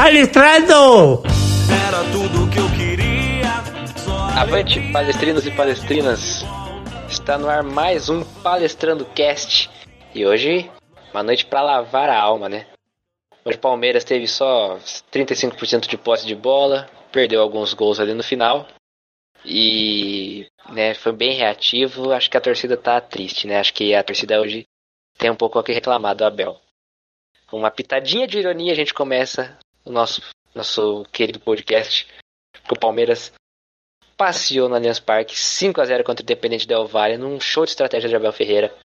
Palestrando! Era tudo que eu queria. Avante, palestrinos e palestrinas! Está no ar mais um Palestrando Cast. E hoje, uma noite para lavar a alma, né? Hoje o Palmeiras teve só 35% de posse de bola, perdeu alguns gols ali no final. E né, foi bem reativo. Acho que a torcida tá triste, né? Acho que a torcida hoje tem um pouco o que reclamar do Abel. Com uma pitadinha de ironia, a gente começa o nosso, nosso querido podcast. Que o Palmeiras passeou no Allianz Parque 5 a 0 contra o Independente Del Valle num show de estratégia de Abel Ferreira.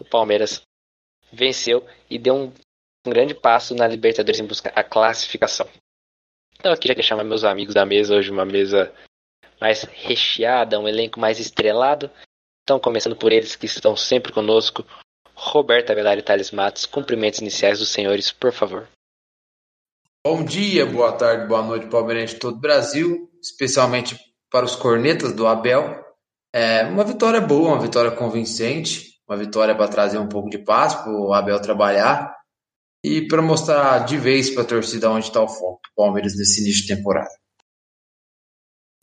O Palmeiras venceu e deu um, um grande passo na Libertadores em busca a classificação. Então aqui já quero chamar meus amigos da mesa hoje, uma mesa mais recheada, um elenco mais estrelado. Então, começando por eles que estão sempre conosco, Roberto Avelar e Thales Matos, cumprimentos iniciais dos senhores, por favor. Bom dia, boa tarde, boa noite, palmeirense de todo o Brasil, especialmente para os cornetas do Abel. É uma vitória boa, uma vitória convincente, uma vitória para trazer um pouco de paz para o Abel trabalhar e para mostrar de vez para a torcida onde está o foco do Palmeiras nesse início de temporada.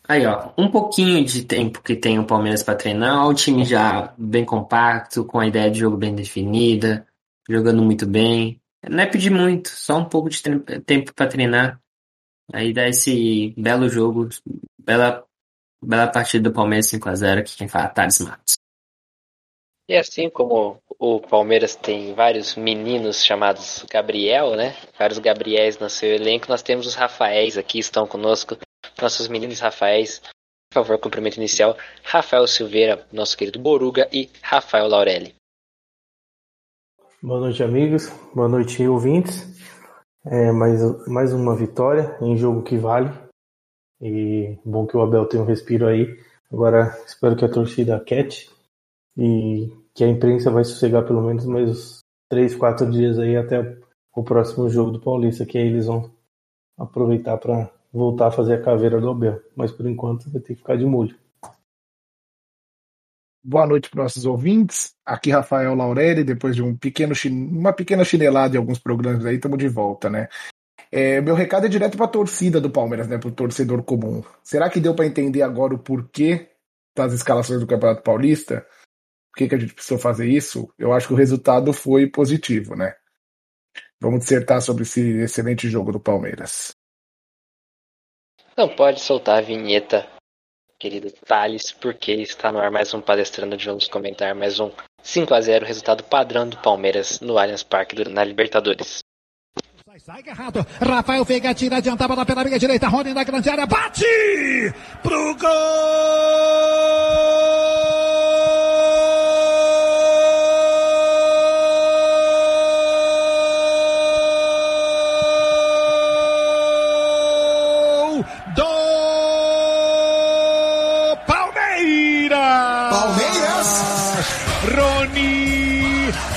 Aí, ó, um pouquinho de tempo que tem o Palmeiras para treinar, o time já bem compacto, com a ideia de jogo bem definida, jogando muito bem. Não é pedir muito, só um pouco de tempo para treinar. Aí dá esse belo jogo, bela, bela partida do Palmeiras 5x0, que quem fala Thales Matos. E assim como o Palmeiras tem vários meninos chamados Gabriel, né? Vários Gabriéis no seu elenco, nós temos os Rafaéis aqui, estão conosco nossos meninos Rafaéis. Por favor, cumprimento inicial. Rafael Silveira, nosso querido Boruga e Rafael Laurelli. Boa noite, amigos. Boa noite, ouvintes. É, mais, mais uma vitória em jogo que vale. E bom que o Abel tem um respiro aí. Agora espero que a torcida quete e que a imprensa vai sossegar pelo menos mais três, quatro dias aí até o próximo jogo do Paulista, que aí eles vão aproveitar para voltar a fazer a caveira do Abel. Mas por enquanto vai ter que ficar de molho. Boa noite para nossos ouvintes. Aqui Rafael Laurelli, depois de um pequeno, uma pequena chinelada em alguns programas aí, estamos de volta, né? É, meu recado é direto para a torcida do Palmeiras, né? Para o torcedor comum. Será que deu para entender agora o porquê das escalações do Campeonato Paulista? Por que, que a gente precisou fazer isso? Eu acho que o resultado foi positivo, né? Vamos dissertar sobre esse excelente jogo do Palmeiras. Não pode soltar a vinheta, querido Thales, porque está no ar mais um palestrando de vamos comentar mais um 5 a 0 resultado padrão do Palmeiras no Allianz Parque na Libertadores. Sai, sai agarrado. Rafael Veiga tira adiantava lá pela minha direita. Rony na grande área. Bate! Pro gol!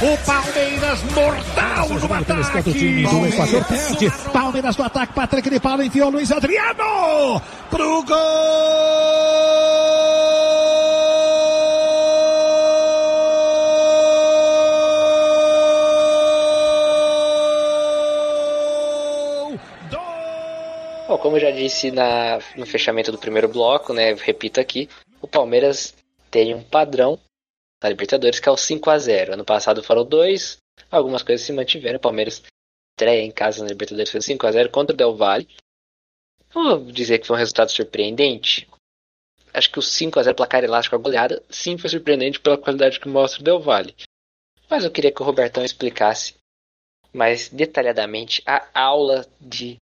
O Palmeiras mortal no ataque! do Equador perde. Palmeiras no ataque, Patrick de Paula enfiou Luiz Adriano! Pro gol! Bom, como eu já disse na, no fechamento do primeiro bloco, né, repito aqui, o Palmeiras tem um padrão na Libertadores que é o 5 a 0 Ano passado foram dois, algumas coisas se mantiveram. Palmeiras estreia em casa na Libertadores foi 5 a 0 contra o Del Valle. Vou dizer que foi um resultado surpreendente. Acho que o 5 a 0 placar elástico, a goleada, sim foi surpreendente pela qualidade que mostra o Del Valle. Mas eu queria que o Robertão explicasse mais detalhadamente a aula de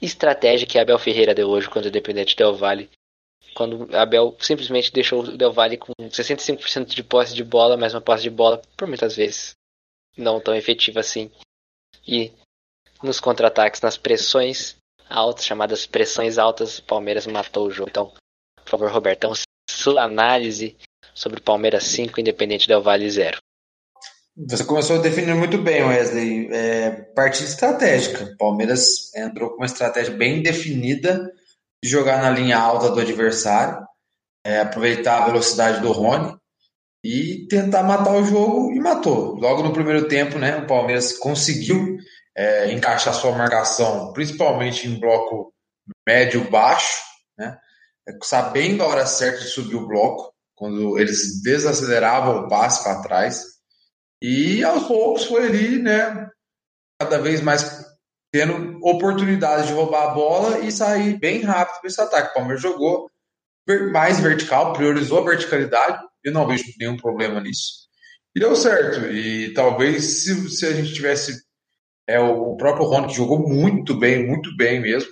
estratégia que Abel Ferreira deu hoje contra o Independente Del Valle. Quando Abel simplesmente deixou o Del Valle com 65% de posse de bola, mas uma posse de bola, por muitas vezes, não tão efetiva assim. E nos contra-ataques, nas pressões altas, chamadas pressões altas, o Palmeiras matou o jogo. Então, por favor, Robertão, sua análise sobre o Palmeiras 5, Independente Del Valle 0. Você começou definindo muito bem, Wesley. É, partida estratégica. Palmeiras entrou com uma estratégia bem definida de jogar na linha alta do adversário, é, aproveitar a velocidade do Rony e tentar matar o jogo e matou. Logo no primeiro tempo, né, o Palmeiras conseguiu é, encaixar sua marcação, principalmente em bloco médio-baixo, né? sabendo a hora certa de subir o bloco, quando eles desaceleravam o passe para trás. E aos poucos foi ali, né? Cada vez mais tendo oportunidade de roubar a bola e sair bem rápido para esse ataque. O Palmeiras jogou mais vertical, priorizou a verticalidade. Eu não vejo nenhum problema nisso. E deu certo. E talvez se, se a gente tivesse é, o próprio Rony, que jogou muito bem, muito bem mesmo,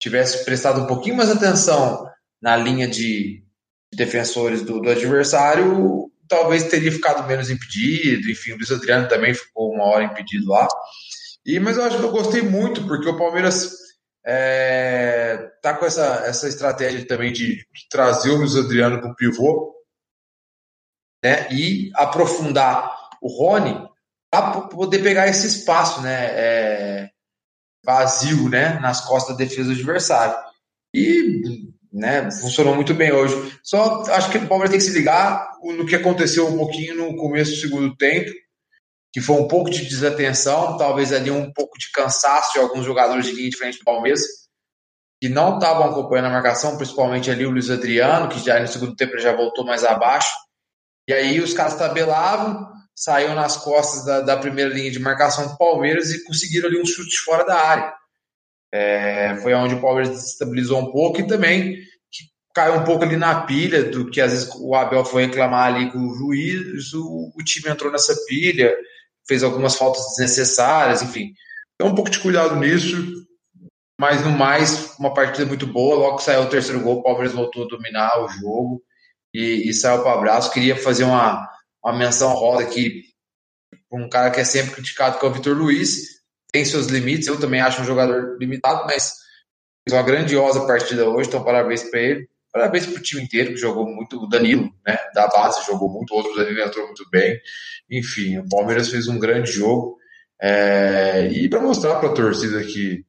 tivesse prestado um pouquinho mais atenção na linha de defensores do, do adversário, talvez teria ficado menos impedido. Enfim, o Luiz Adriano também ficou uma hora impedido lá. E, mas eu acho que eu gostei muito, porque o Palmeiras é, tá com essa, essa estratégia também de, de trazer o Luiz Adriano para o pivô né, e aprofundar o Rony para poder pegar esse espaço né, é, vazio né, nas costas da defesa do adversário. E né, funcionou muito bem hoje. Só acho que o Palmeiras tem que se ligar no que aconteceu um pouquinho no começo do segundo tempo, que foi um pouco de desatenção, talvez ali um pouco de cansaço de alguns jogadores de linha de frente do Palmeiras, que não estavam acompanhando a marcação, principalmente ali o Luiz Adriano, que já no segundo tempo já voltou mais abaixo. E aí os caras tabelavam, saíam nas costas da, da primeira linha de marcação do Palmeiras e conseguiram ali um chute fora da área. É, foi onde o Palmeiras estabilizou um pouco e também caiu um pouco ali na pilha do que às vezes o Abel foi reclamar ali com o juiz, o, o time entrou nessa pilha, fez algumas faltas desnecessárias, enfim. Então, um pouco de cuidado nisso, mas no mais, uma partida muito boa. Logo que saiu o terceiro gol, o Palmeiras voltou a dominar o jogo e, e saiu para o abraço. Queria fazer uma, uma menção roda aqui um cara que é sempre criticado, que é o Vitor Luiz. Tem seus limites, eu também acho um jogador limitado, mas fez uma grandiosa partida hoje, então parabéns para ele. Parabéns para o time inteiro que jogou muito. O Danilo, né, da base, jogou muito. O outro Danilo entrou muito bem. Enfim, o Palmeiras fez um grande jogo. É, e para mostrar para a torcida que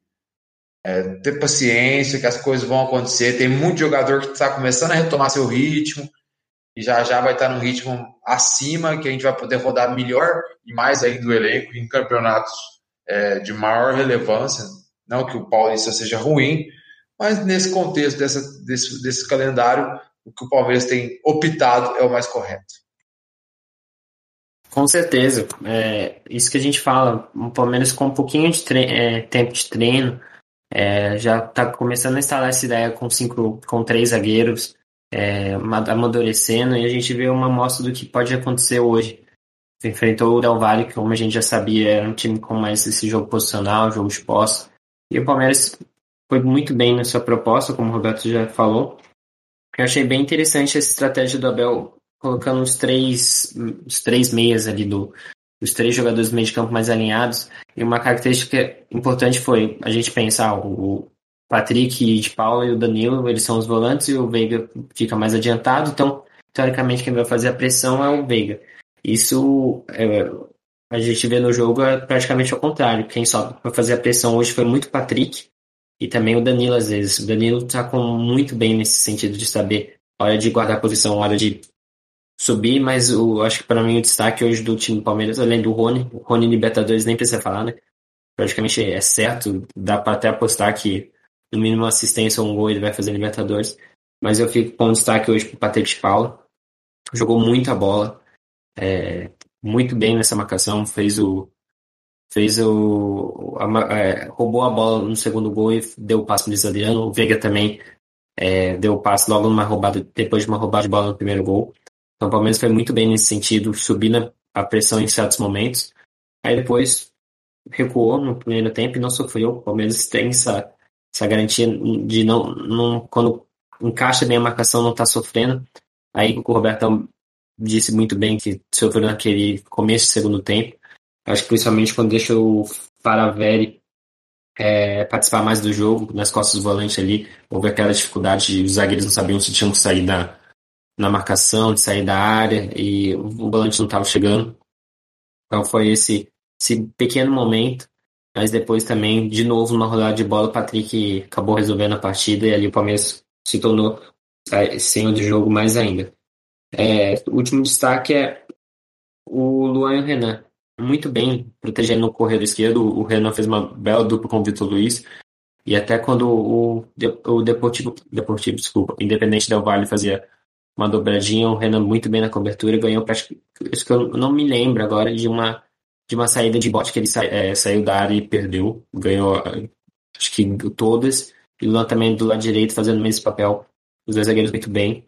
é, ter paciência, que as coisas vão acontecer. Tem muito jogador que está começando a retomar seu ritmo e já já vai estar tá num ritmo acima que a gente vai poder rodar melhor e mais ainda do elenco em campeonatos é, de maior relevância. Não que o Paulista seja ruim, mas nesse contexto dessa, desse, desse calendário, o que o Palmeiras tem optado é o mais correto. Com certeza. É, isso que a gente fala, o Palmeiras com um pouquinho de é, tempo de treino, é, já está começando a instalar essa ideia com cinco, com três zagueiros, é, amadurecendo, e a gente vê uma amostra do que pode acontecer hoje. Enfrentou o Del Valle, que como a gente já sabia, era um time com mais esse jogo posicional, jogo de posse. E o Palmeiras foi muito bem na sua proposta, como o Roberto já falou. Eu achei bem interessante essa estratégia do Abel colocando os três, os três meias ali do, os três jogadores do meio de campo mais alinhados. E uma característica importante foi a gente pensar o Patrick de Paula e o Danilo, eles são os volantes e o Veiga fica mais adiantado. Então, teoricamente, quem vai fazer a pressão é o Veiga. Isso é, a gente vê no jogo é praticamente ao contrário. Quem só para fazer a pressão hoje foi muito Patrick e também o Danilo às vezes. O Danilo está com muito bem nesse sentido de saber hora de guardar a posição, hora de subir, mas o, acho que para mim o destaque hoje do time do Palmeiras, além do Rony, o Rony Libertadores nem precisa falar, né? Praticamente é certo, dá para até apostar que no mínimo assistência ou um gol ele vai fazer Libertadores. Mas eu fico com destaque hoje pro Patrick de Paula. Jogou muita bola, é, muito bem nessa marcação, fez o. Fez o. A, é, roubou a bola no segundo gol e deu o passe pro Luiz Adriano. O Veiga também é, deu o passe logo numa roubada, depois de uma roubada de bola no primeiro gol. Então o Palmeiras foi muito bem nesse sentido, subindo a pressão em certos momentos. Aí depois recuou no primeiro tempo e não sofreu. O Palmeiras tem essa, essa garantia de não, não quando encaixa bem a marcação, não está sofrendo. Aí o Roberto disse muito bem que sofreu naquele começo do segundo tempo. Acho que principalmente quando deixa o Faraveri é, participar mais do jogo, nas costas do volante ali, houve aquela dificuldade de os zagueiros não sabiam se tinham que sair da, na marcação, de sair da área, e o volante não estava chegando. Então foi esse, esse pequeno momento, mas depois também, de novo, numa rodada de bola, o Patrick acabou resolvendo a partida e ali o Palmeiras se tornou é, senhor de jogo mais ainda. É, o último destaque é o Luan e o Renan. Muito bem protegendo o corredor esquerdo. O Renan fez uma bela dupla com o Vitor Luiz. E até quando o, o Deportivo, Deportivo, desculpa, Independente Del Vale fazia uma dobradinha, o Renan muito bem na cobertura, ganhou praticamente, isso que eu não me lembro agora de uma de uma saída de bote que ele sa, é, saiu da área e perdeu, ganhou acho que todas, e o Luan também do lado direito fazendo o mesmo papel, os dois zagueiros muito bem,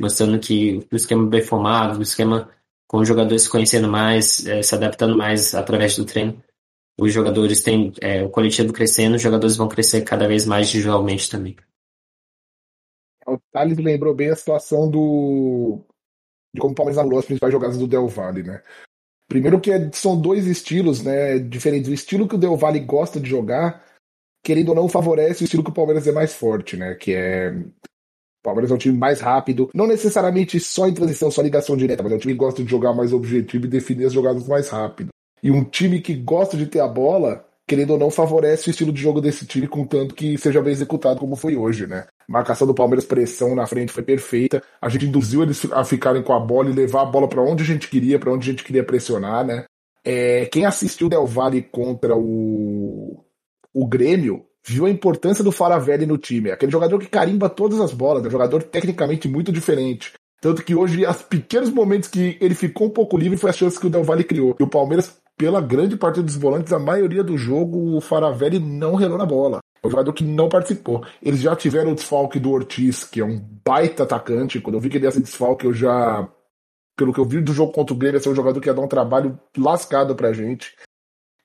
mostrando que o esquema bem formado, o esquema com os jogadores se conhecendo mais, é, se adaptando mais através do treino, os jogadores têm é, o coletivo crescendo, os jogadores vão crescer cada vez mais individualmente também. O Thales lembrou bem a situação do. de como o Palmeiras anulou as principais jogadas do Del Valle, né? Primeiro que é, são dois estilos, né? Diferentes. O estilo que o Del Valle gosta de jogar, querendo ou não, favorece o estilo que o Palmeiras é mais forte, né? Que é. Palmeiras é um time mais rápido, não necessariamente só em transição, só ligação direta, mas é um time que gosta de jogar mais objetivo e definir as jogadas mais rápido. E um time que gosta de ter a bola, querendo ou não, favorece o estilo de jogo desse time, contanto que seja bem executado como foi hoje, né? marcação do Palmeiras, pressão na frente foi perfeita. A gente induziu eles a ficarem com a bola e levar a bola para onde a gente queria, para onde a gente queria pressionar, né? É, quem assistiu Del Valle contra o, o Grêmio viu a importância do Faravelli no time. Aquele jogador que carimba todas as bolas, é um jogador tecnicamente muito diferente. Tanto que hoje, os pequenos momentos que ele ficou um pouco livre foi a chance que o Del Valle criou. E o Palmeiras, pela grande parte dos volantes, a maioria do jogo, o Faravelli não relou na bola. É um jogador que não participou. Eles já tiveram o desfalque do Ortiz, que é um baita atacante. Quando eu vi que ele ia ser desfalque, eu já. Pelo que eu vi do jogo contra o Grêmio, ia ser um jogador que ia dar um trabalho lascado pra gente.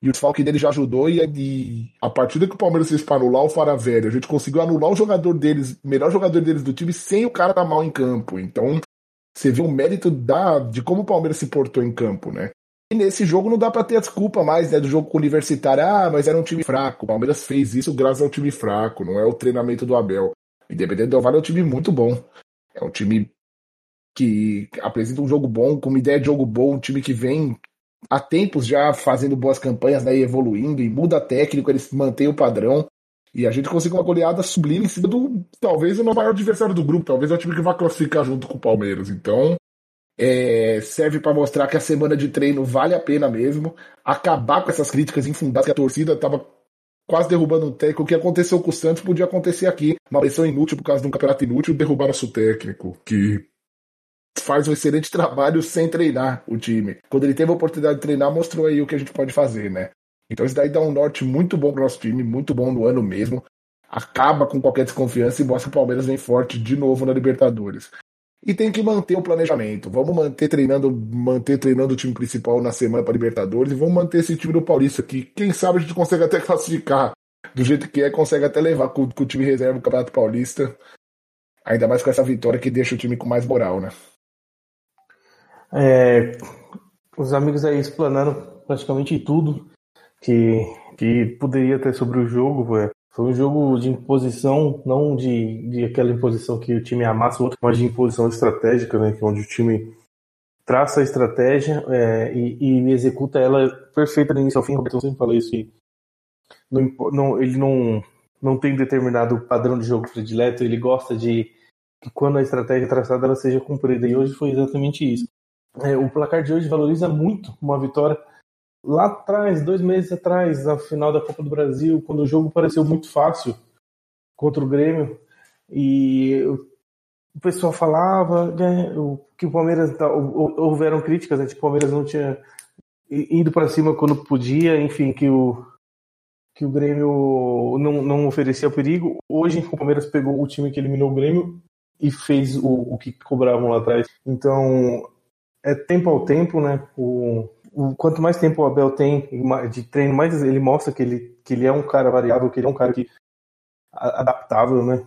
E o desfalque dele já ajudou. E, e a partida que o Palmeiras fez para anular o Faravelli, a gente conseguiu anular o jogador deles, melhor jogador deles do time, sem o cara estar tá mal em campo. Então, você vê o mérito da, de como o Palmeiras se portou em campo, né? E nesse jogo não dá para ter a desculpa mais, né, do jogo com o Universitário. Ah, mas era um time fraco. O Palmeiras fez isso graças ao time fraco, não é o treinamento do Abel. Independente do Vale é um time muito bom. É um time que apresenta um jogo bom, com uma ideia de jogo bom, um time que vem há tempos já fazendo boas campanhas, né, evoluindo, e muda técnico, eles mantêm o padrão. E a gente conseguiu uma goleada sublime em cima do, talvez, o maior adversário do grupo, talvez é o time que vai classificar junto com o Palmeiras. Então, é, serve para mostrar que a semana de treino vale a pena mesmo. Acabar com essas críticas infundadas que a torcida estava quase derrubando o técnico. O que aconteceu com o Santos podia acontecer aqui. Uma pressão inútil por causa de um campeonato inútil, derrubar nosso técnico, que faz um excelente trabalho sem treinar o time. Quando ele teve a oportunidade de treinar, mostrou aí o que a gente pode fazer, né? Então isso daí dá um norte muito bom pro nosso time, muito bom no ano mesmo. Acaba com qualquer desconfiança e mostra o Palmeiras vem forte de novo na Libertadores e tem que manter o planejamento. Vamos manter treinando, manter treinando o time principal na semana para Libertadores e vamos manter esse time do Paulista que quem sabe a gente consegue até classificar do jeito que é, consegue até levar com, com o time reserva o Campeonato Paulista. Ainda mais com essa vitória que deixa o time com mais moral, né? É, os amigos aí explanaram praticamente tudo que, que poderia ter sobre o jogo. É. Foi um jogo de imposição, não de, de aquela imposição que o time amassa o outro, mas de imposição estratégica, né? É onde o time traça a estratégia é, e, e, executa ela perfeita do início ao fim. Roberto sempre fala isso. Não, não, ele não, não tem determinado padrão de jogo predileto, ele gosta de que quando a estratégia é traçada ela seja cumprida. E hoje foi exatamente isso. É, o placar de hoje valoriza muito uma vitória lá atrás, dois meses atrás, na final da Copa do Brasil, quando o jogo pareceu muito fácil contra o Grêmio, e o pessoal falava né, que o Palmeiras houveram críticas, né, que o Palmeiras não tinha ido para cima quando podia, enfim, que o que o Grêmio não, não oferecia perigo. Hoje o Palmeiras pegou o time que eliminou o Grêmio e fez o, o que cobravam lá atrás. Então é tempo ao tempo, né? O, o, quanto mais tempo o Abel tem de treino, mais ele mostra que ele, que ele é um cara variável, que ele é um cara que, adaptável, né?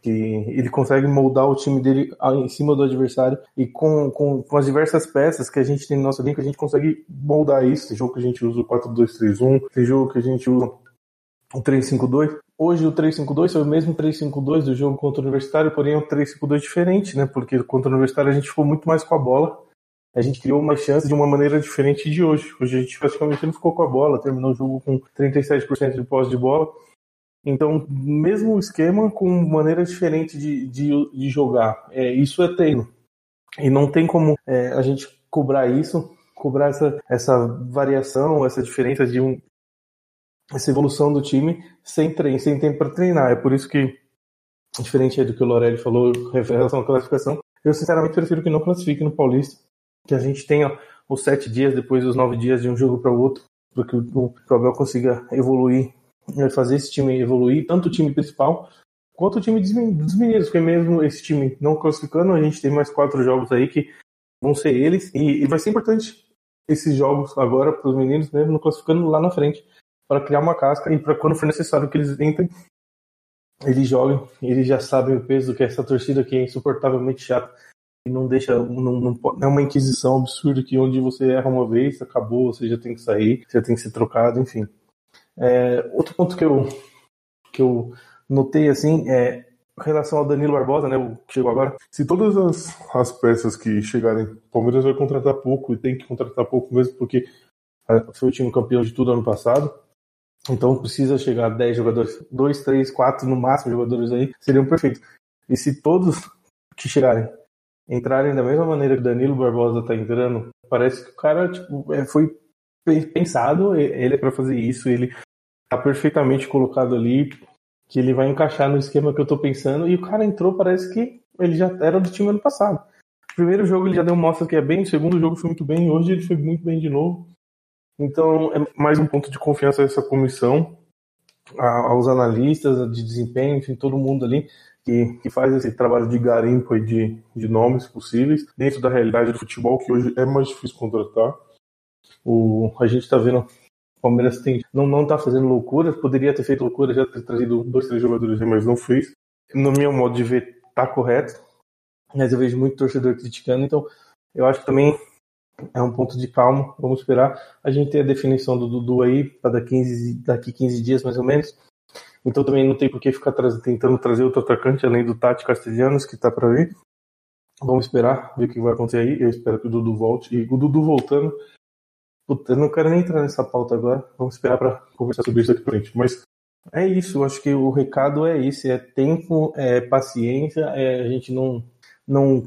Que ele consegue moldar o time dele em cima do adversário e com, com, com as diversas peças que a gente tem no nosso elenco, a gente consegue moldar isso. Tem jogo que a gente usa o 4-2-3-1, tem jogo que a gente usa o 3-5-2. Hoje o 3-5-2 foi o mesmo 3-5-2 do jogo contra o Universitário, porém é um 3-5-2 diferente, né? Porque contra o Universitário a gente ficou muito mais com a bola a gente criou uma chance de uma maneira diferente de hoje. Hoje a gente praticamente não ficou com a bola, terminou o jogo com 37% de posse de bola. Então, mesmo esquema com maneira diferente de, de, de jogar. É, isso é treino. E não tem como é, a gente cobrar isso cobrar essa, essa variação, essa diferença de um essa evolução do time sem treino, sem tempo para treinar. É por isso que, diferente do que o Lorelli falou em relação à classificação, eu sinceramente prefiro que não classifique no Paulista, que a gente tenha os sete dias, depois os nove dias de um jogo para o outro, para que o Abel consiga evoluir, né, fazer esse time evoluir, tanto o time principal quanto o time dos meninos, porque mesmo esse time não classificando, a gente tem mais quatro jogos aí que vão ser eles, e, e vai ser importante esses jogos agora para os meninos, mesmo não classificando lá na frente, para criar uma casca e para quando for necessário que eles entrem, eles joguem, eles já sabem o peso que é essa torcida que é insuportavelmente chata não deixa, não, não, é uma inquisição absurda que onde você erra uma vez, acabou, você já tem que sair, você tem que ser trocado, enfim. É, outro ponto que eu, que eu notei assim é em relação ao Danilo Barbosa, né, o que chegou agora. Se todas as, as peças que chegarem, o Palmeiras vai contratar pouco e tem que contratar pouco mesmo porque é, foi o time campeão de tudo ano passado. Então precisa chegar a 10 jogadores, 2, 3, 4 no máximo jogadores aí, seriam perfeitos. E se todos que chegarem entrarem da mesma maneira que o Danilo Barbosa tá entrando, parece que o cara tipo, é, foi pensado, ele é para fazer isso, ele tá perfeitamente colocado ali, que ele vai encaixar no esquema que eu tô pensando, e o cara entrou, parece que ele já era do time ano passado. primeiro jogo ele já deu mostra que é bem, segundo jogo foi muito bem, hoje ele foi muito bem de novo. Então, é mais um ponto de confiança dessa comissão, aos analistas de desempenho, enfim, todo mundo ali que, que faz esse trabalho de garimpo e de, de nomes possíveis dentro da realidade do futebol, que hoje é mais difícil contratar. O, a gente está vendo o Palmeiras tem, não, não tá fazendo loucuras, poderia ter feito loucura, já ter trazido dois, três jogadores, mas não fez. No meu modo de ver, tá correto, mas eu vejo muito torcedor criticando, então eu acho que também é um ponto de calma. Vamos esperar. A gente tem a definição do Dudu aí para daqui 15, daqui 15 dias mais ou menos. Então também não tem por que ficar tentando trazer outro atacante além do Tati Castelhanos que está para vir. Vamos esperar, ver o que vai acontecer aí. Eu espero que o Dudu volte. E o Dudu voltando. Puta, eu não quero nem entrar nessa pauta agora. Vamos esperar para conversar sobre isso aqui pra frente. Mas é isso, eu acho que o recado é esse: é tempo, é paciência, é a gente não, não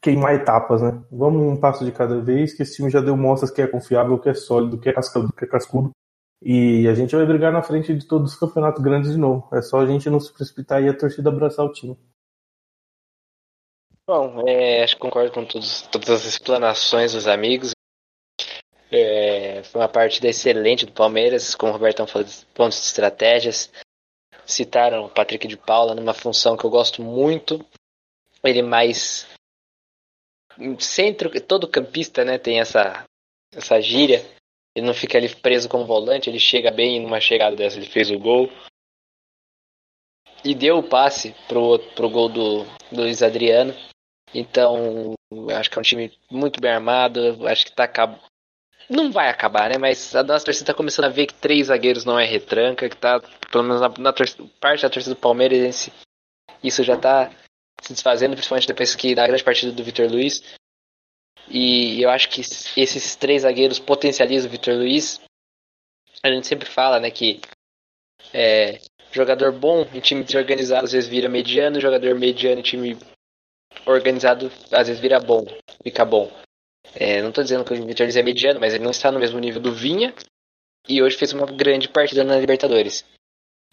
queimar etapas, né? Vamos um passo de cada vez, que esse time já deu mostras que é confiável, que é sólido, que é cascudo, que é cascudo. E a gente vai brigar na frente de todos os campeonatos grandes de novo. É só a gente não se precipitar e a torcida abraçar o time. Bom, é, acho que concordo com todos, todas as explanações dos amigos. É, foi uma partida excelente do Palmeiras, como o Robertão falou, pontos de estratégias. Citaram o Patrick de Paula numa função que eu gosto muito. Ele mais centro, todo campista, né, tem essa essa gíria. Ele não fica ali preso como volante, ele chega bem numa chegada dessa, ele fez o gol. E deu o passe pro, pro gol do, do Luiz Adriano. Então, acho que é um time muito bem armado. Acho que tá Não vai acabar, né? Mas a nossa torcida tá começando a ver que três zagueiros não é retranca, que tá, pelo menos na, na parte da torcida do Palmeiras, isso já tá se desfazendo, principalmente depois que da grande partida do Vitor Luiz. E eu acho que esses três zagueiros potencializam o Vitor Luiz. A gente sempre fala, né, que é, jogador bom em time desorganizado às vezes vira mediano, jogador mediano em time organizado às vezes vira bom, fica bom. É, não estou dizendo que o Vitor Luiz é mediano, mas ele não está no mesmo nível do Vinha e hoje fez uma grande partida na Libertadores.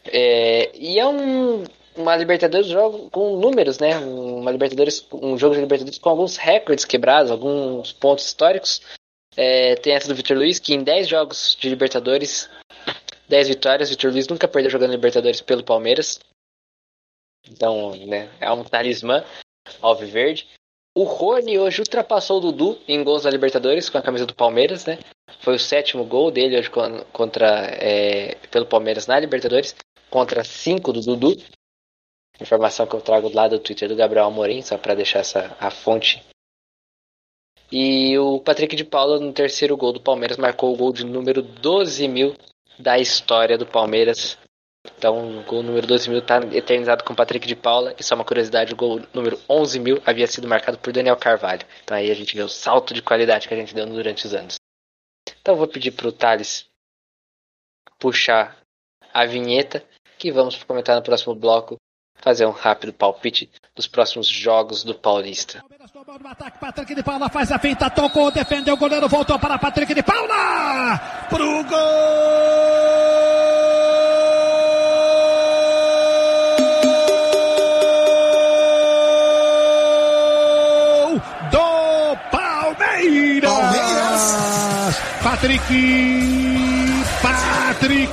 É, e é um, uma Libertadores jogo com números, né? Uma Libertadores, um jogo de Libertadores com alguns recordes quebrados, alguns pontos históricos. É, tem essa do Vitor Luiz, que em 10 jogos de Libertadores, 10 vitórias, Vitor Luiz nunca perdeu jogando Libertadores pelo Palmeiras. Então, né, é um talismã alviverde. O Rony hoje ultrapassou o Dudu em gols da Libertadores com a camisa do Palmeiras, né? Foi o sétimo gol dele hoje contra, é, pelo Palmeiras na Libertadores, contra cinco do Dudu. Informação que eu trago lá do Twitter do Gabriel Amorim, só para deixar essa a fonte. E o Patrick de Paula, no terceiro gol do Palmeiras, marcou o gol de número 12 mil da história do Palmeiras. Então, o gol número 12 mil está eternizado com o Patrick de Paula. E só uma curiosidade: o gol número 11 mil havia sido marcado por Daniel Carvalho. Então, aí a gente vê o salto de qualidade que a gente deu durante os anos. Então, vou pedir para o Thales puxar a vinheta, que vamos comentar no próximo bloco fazer um rápido palpite dos próximos jogos do Paulista. Palmeiras tomando o ataque, Patrick de Paula faz a finta, tocou, defendeu o goleiro, voltou para Patrick de Paula! Pro gol do Palmeiras! Patrick!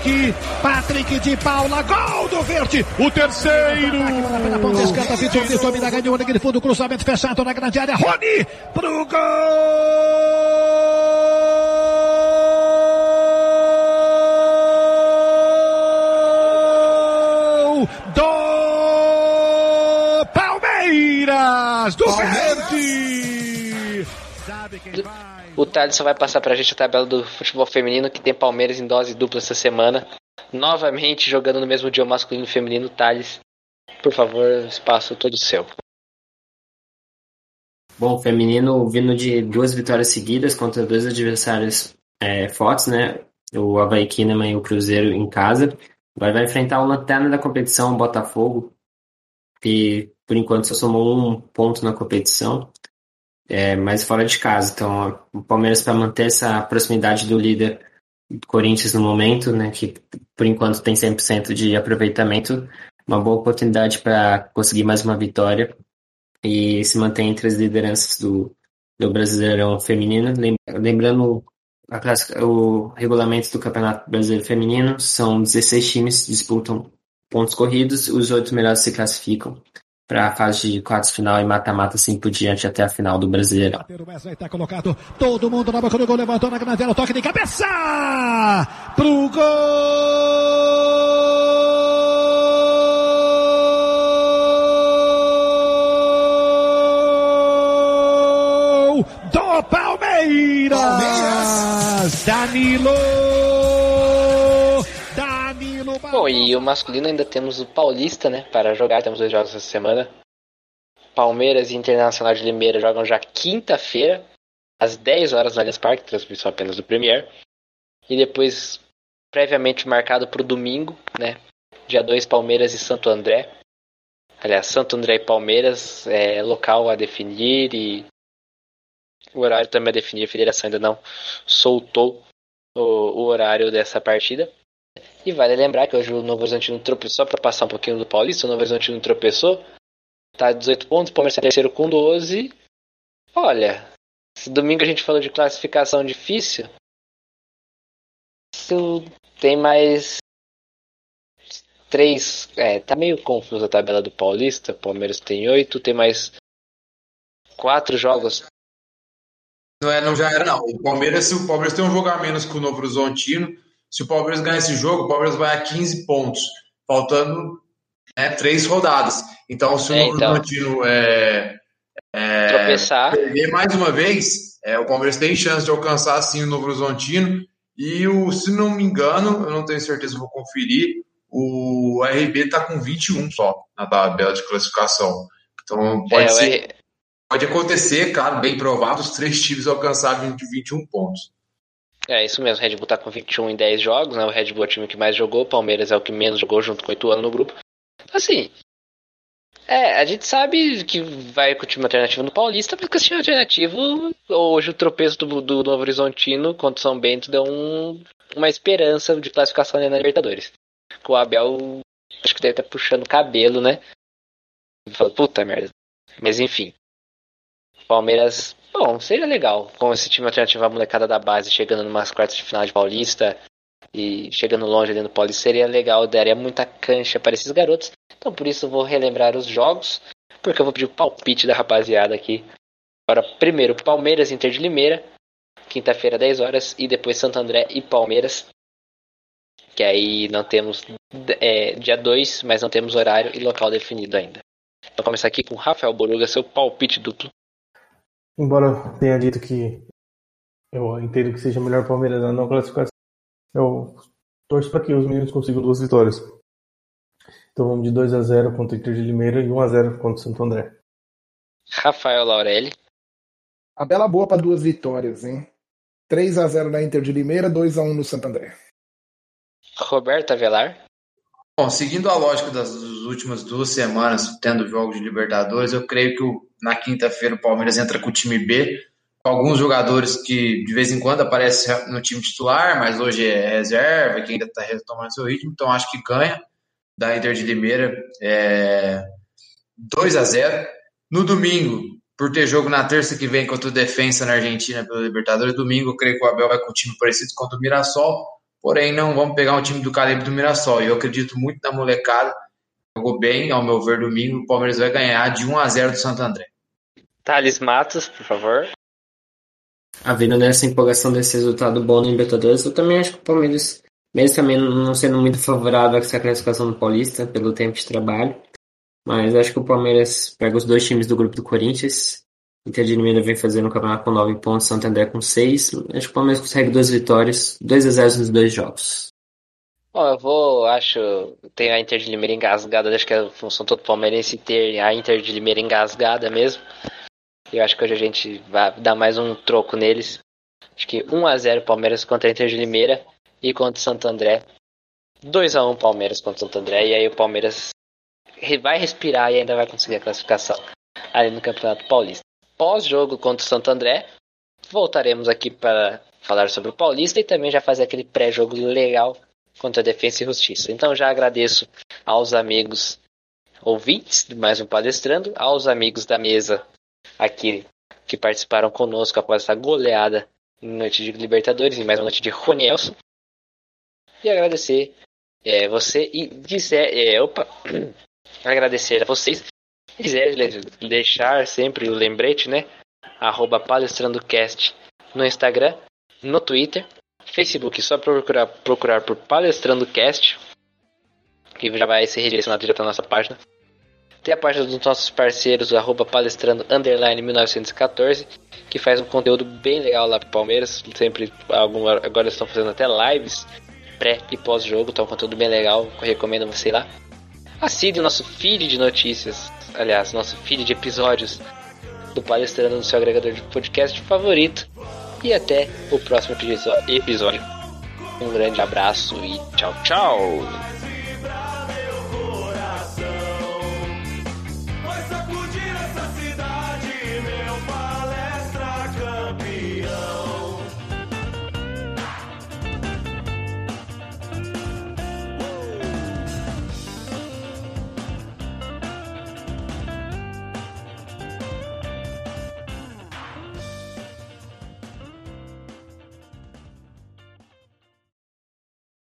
Patrick, Patrick de Paula, gol do Verde, o terceiro. Pela ponta esquerda, Vitor Vitor Mina ganhou naquele fundo, cruzamento fechado na grande área. Rony pro gol do Palmeiras, do Verde. Thales só vai passar pra gente a tabela do futebol feminino, que tem Palmeiras em dose dupla essa semana. Novamente jogando no mesmo dia masculino e feminino, Thales. Por favor, espaço todo seu. Bom, feminino vindo de duas vitórias seguidas contra dois adversários é, fortes, né? O Havaí Kinema e o Cruzeiro em casa. Agora vai enfrentar o lanterna da competição, o Botafogo, que por enquanto só somou um ponto na competição, é, mas fora de casa. Então, o Palmeiras para manter essa proximidade do líder do Corinthians no momento, né? Que por enquanto tem 100% de aproveitamento, uma boa oportunidade para conseguir mais uma vitória e se manter entre as lideranças do, do Brasileirão Feminino. Lem- Lembrando a clássica, o regulamento do Campeonato Brasileiro Feminino, são 16 times que disputam pontos corridos, os oito melhores se classificam para a fase de quartos de final e mata-mata assim por diante até a final do Brasileirão. Tá colocado, todo mundo na boca do gol, levantou na grande área, toque de cabeça! Pro gol do Palmeiras! Danilo! Danilo Bom, e o masculino ainda temos o Paulista, né? Para jogar, temos dois jogos essa semana. Palmeiras e Internacional de Limeira jogam já quinta-feira, às 10 horas no Allianz Parque, transmissão apenas do Premier. E depois, previamente marcado para o domingo, né? Dia 2, Palmeiras e Santo André. Aliás, Santo André e Palmeiras é local a definir e o horário também a definir. A federação ainda não soltou o, o horário dessa partida. E vale lembrar que hoje o Novo Horizontino tropeçou, só para passar um pouquinho do Paulista, o Novo Horizontino tropeçou, tá 18 pontos, o Palmeiras é terceiro com 12. Olha, se domingo a gente falou de classificação difícil, tem mais três, é, tá meio confusa a tabela do Paulista, o Palmeiras tem oito, tem mais quatro jogos. Não, é, não já era, não. O Palmeiras, o Palmeiras tem um jogo a menos que o Novo Horizontino, se o Palmeiras ganhar esse jogo, o Palmeiras vai a 15 pontos, faltando né, três rodadas. Então, se o É, Novo então. Horizontino é, é, Tropeçar. perder mais uma vez, é, o Palmeiras tem chance de alcançar sim o Novo Horizontino. E o, se não me engano, eu não tenho certeza, vou conferir, o RB está com 21 só na tabela de classificação. Então pode, É, ser, R- pode acontecer, claro, bem provável, os três times alcançarem 20, 21 pontos. É isso mesmo, o Red Bull tá com 21 em 10 jogos, né? O Red Bull é o time que mais jogou, o Palmeiras é o que menos jogou junto com o Ituano no grupo. Então, assim, é, a gente sabe que vai com o time alternativo no Paulista, porque o time alternativo, hoje o tropeço do, do Novo Horizontino contra o São Bento deu um, uma esperança de classificação na Libertadores. Com o Abel, acho que deve estar puxando o cabelo, né? Fala, puta merda. Mas enfim. Palmeiras, bom, seria legal com esse time alternativo, a molecada da base chegando numas quartas de final de Paulista e chegando longe ali no Paulista, seria legal, daria muita cancha para esses garotos. Então por isso vou relembrar os jogos, porque eu vou pedir o palpite da rapaziada aqui. Para primeiro Palmeiras Inter de Limeira, quinta-feira 10 horas, e depois Santo André e Palmeiras. Que aí não temos é, dia 2, mas não temos horário e local definido ainda. Vou começar aqui com Rafael Boruga, seu palpite duplo. Embora eu tenha dito que eu entendo que seja melhor o Palmeiras na não classificação, eu torço para que os meninos consigam duas vitórias. Então vamos de 2 a 0 contra o Inter de Limeira e 1 a 0 contra o Santo André. Rafael Laurelli. A bela boa para duas vitórias, hein? 3 a 0 na Inter de Limeira, 2 a 1 no Santo André. Roberto Avelar. Bom, seguindo a lógica das, dos últimas duas semanas, tendo jogos de Libertadores, eu creio que o, na quinta-feira o Palmeiras entra com o time B, com alguns jogadores que de vez em quando aparecem no time titular, mas hoje é reserva, que ainda está retomando seu ritmo, então acho que ganha da Inter de Limeira é, 2 a 0 No domingo, por ter jogo na terça que vem contra o Defensa na Argentina pela Libertadores, domingo eu creio que o Abel vai com um time parecido contra o Mirassol, porém não vamos pegar um time do calibre do Mirassol. E eu acredito muito na molecada, jogou bem, ao meu ver, domingo, o Palmeiras vai ganhar de 1 a 0 do Santo André. Thales Matos, por favor. Havendo nessa empolgação desse resultado bom no Libertadores, eu também acho que o Palmeiras, mesmo também não sendo muito favorável a essa classificação do Paulista, pelo tempo de trabalho, mas acho que o Palmeiras pega os dois times do grupo do Corinthians. Inter de Limeira vem fazendo o campeonato com 9 pontos, Santo André com 6. Acho que o Palmeiras consegue duas vitórias, 2 a 0 nos dois jogos. Bom, eu vou, acho, tem a Inter de Limeira engasgada, acho que é a função todo palmeirense ter a Inter de Limeira engasgada mesmo. Eu acho que hoje a gente vai dar mais um troco neles. Acho que 1 a 0 Palmeiras contra a Inter de Limeira e contra o Santo André. 2 a 1 Palmeiras contra o Santo André e aí o Palmeiras vai respirar e ainda vai conseguir a classificação ali no Campeonato Paulista. Pós-jogo contra o Santo André, voltaremos aqui para falar sobre o Paulista e também já fazer aquele pré-jogo legal contra a Defesa e Justiça. Então já agradeço aos amigos ouvintes de mais um palestrando, aos amigos da mesa aqui que participaram conosco após essa goleada em noite de Libertadores e mais uma noite de Ronielson. E agradecer é, você e dizer, é, opa, agradecer a vocês. Se quiser deixar sempre o lembrete, né? Arroba palestrandocast no Instagram, no Twitter, Facebook, só procurar, procurar por palestrandocast, que já vai ser redirecionado direto à nossa página. Tem a página dos nossos parceiros, arroba palestrando underline 1914, que faz um conteúdo bem legal lá pro Palmeiras. Sempre, algum, agora estão fazendo até lives pré e pós-jogo, tá um conteúdo bem legal, recomendo você ir lá. Assine o nosso feed de notícias, aliás, nosso feed de episódios do Palestrando no seu agregador de podcast favorito. E até o próximo episódio. Um grande abraço e tchau, tchau!